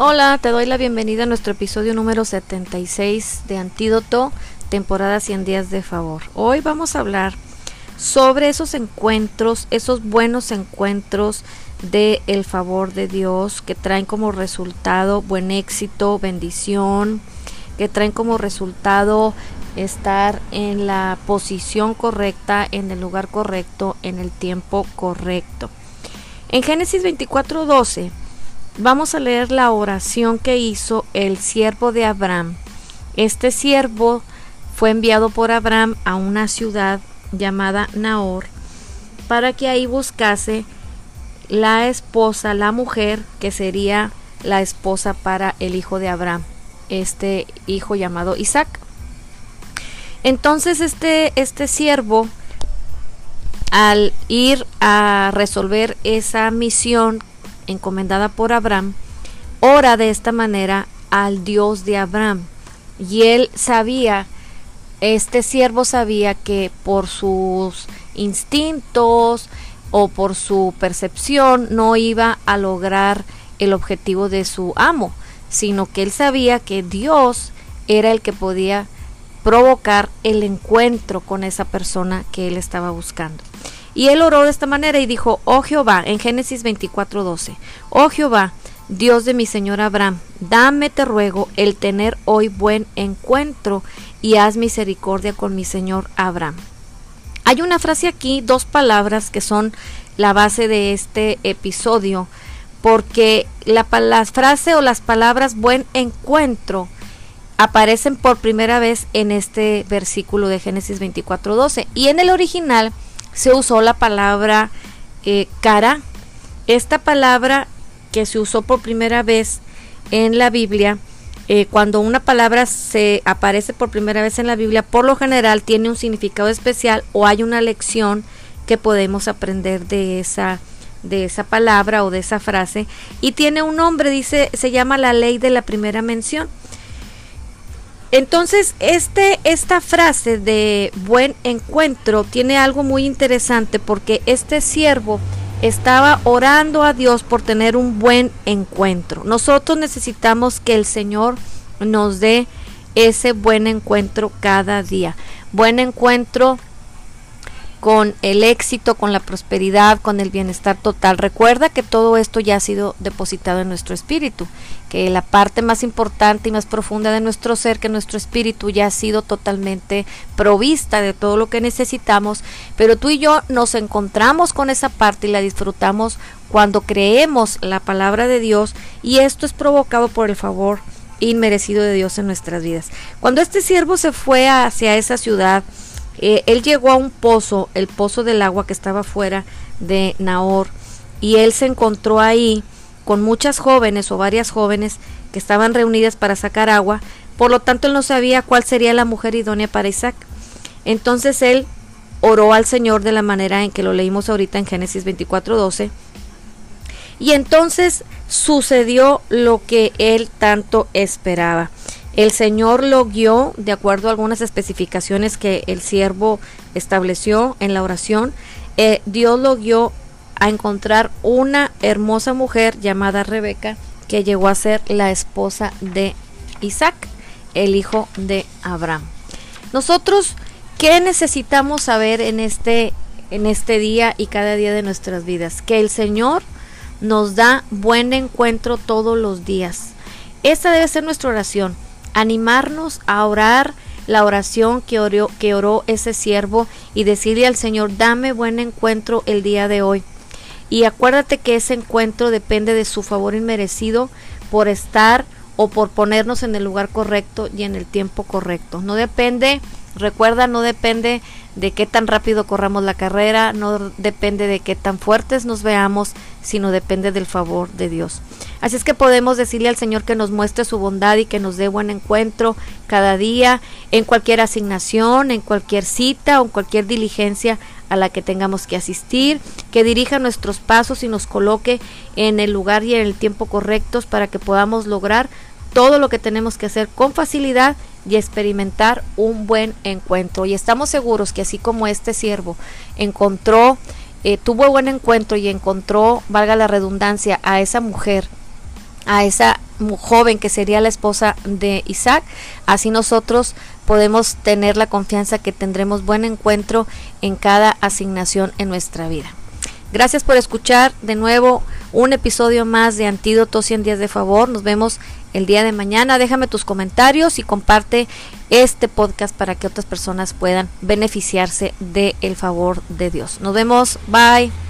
Hola, te doy la bienvenida a nuestro episodio número 76 de Antídoto, temporada 100 días de favor. Hoy vamos a hablar sobre esos encuentros, esos buenos encuentros de el favor de Dios que traen como resultado buen éxito, bendición, que traen como resultado estar en la posición correcta, en el lugar correcto, en el tiempo correcto. En Génesis 24:12 Vamos a leer la oración que hizo el siervo de Abraham. Este siervo fue enviado por Abraham a una ciudad llamada Nahor para que ahí buscase la esposa, la mujer que sería la esposa para el hijo de Abraham, este hijo llamado Isaac. Entonces este, este siervo, al ir a resolver esa misión encomendada por Abraham, ora de esta manera al Dios de Abraham. Y él sabía, este siervo sabía que por sus instintos o por su percepción no iba a lograr el objetivo de su amo, sino que él sabía que Dios era el que podía provocar el encuentro con esa persona que él estaba buscando. Y él oró de esta manera y dijo, oh Jehová, en Génesis 24:12, oh Jehová, Dios de mi Señor Abraham, dame, te ruego, el tener hoy buen encuentro y haz misericordia con mi Señor Abraham. Hay una frase aquí, dos palabras que son la base de este episodio, porque la, frase o las palabras buen encuentro aparecen por primera vez en este versículo de Génesis 24:12 y en el original se usó la palabra eh, cara. Esta palabra que se usó por primera vez en la Biblia, eh, cuando una palabra se aparece por primera vez en la Biblia, por lo general tiene un significado especial o hay una lección que podemos aprender de esa de esa palabra o de esa frase y tiene un nombre, dice, se llama la ley de la primera mención. Entonces, este, esta frase de buen encuentro tiene algo muy interesante porque este siervo estaba orando a Dios por tener un buen encuentro. Nosotros necesitamos que el Señor nos dé ese buen encuentro cada día. Buen encuentro con el éxito, con la prosperidad, con el bienestar total. Recuerda que todo esto ya ha sido depositado en nuestro espíritu, que la parte más importante y más profunda de nuestro ser, que nuestro espíritu ya ha sido totalmente provista de todo lo que necesitamos, pero tú y yo nos encontramos con esa parte y la disfrutamos cuando creemos la palabra de Dios y esto es provocado por el favor inmerecido de Dios en nuestras vidas. Cuando este siervo se fue hacia esa ciudad, eh, él llegó a un pozo, el pozo del agua que estaba fuera de Nahor, y él se encontró ahí con muchas jóvenes o varias jóvenes que estaban reunidas para sacar agua, por lo tanto él no sabía cuál sería la mujer idónea para Isaac. Entonces él oró al Señor de la manera en que lo leímos ahorita en Génesis 24:12. Y entonces sucedió lo que él tanto esperaba. El Señor lo guió de acuerdo a algunas especificaciones que el siervo estableció en la oración. Eh, Dios lo guió a encontrar una hermosa mujer llamada Rebeca que llegó a ser la esposa de Isaac, el hijo de Abraham. Nosotros, ¿qué necesitamos saber en este, en este día y cada día de nuestras vidas? Que el Señor nos da buen encuentro todos los días. Esta debe ser nuestra oración animarnos a orar la oración que oró, que oró ese siervo y decirle al Señor, dame buen encuentro el día de hoy. Y acuérdate que ese encuentro depende de su favor inmerecido por estar o por ponernos en el lugar correcto y en el tiempo correcto. No depende, recuerda, no depende de qué tan rápido corramos la carrera, no depende de qué tan fuertes nos veamos, sino depende del favor de Dios. Así es que podemos decirle al Señor que nos muestre su bondad y que nos dé buen encuentro cada día, en cualquier asignación, en cualquier cita o en cualquier diligencia a la que tengamos que asistir, que dirija nuestros pasos y nos coloque en el lugar y en el tiempo correctos para que podamos lograr todo lo que tenemos que hacer con facilidad y experimentar un buen encuentro. Y estamos seguros que así como este siervo encontró, eh, tuvo buen encuentro y encontró, valga la redundancia, a esa mujer a esa joven que sería la esposa de Isaac, así nosotros podemos tener la confianza que tendremos buen encuentro en cada asignación en nuestra vida. Gracias por escuchar de nuevo un episodio más de Antídoto 100 días de favor. Nos vemos el día de mañana. Déjame tus comentarios y comparte este podcast para que otras personas puedan beneficiarse del favor de Dios. Nos vemos. Bye.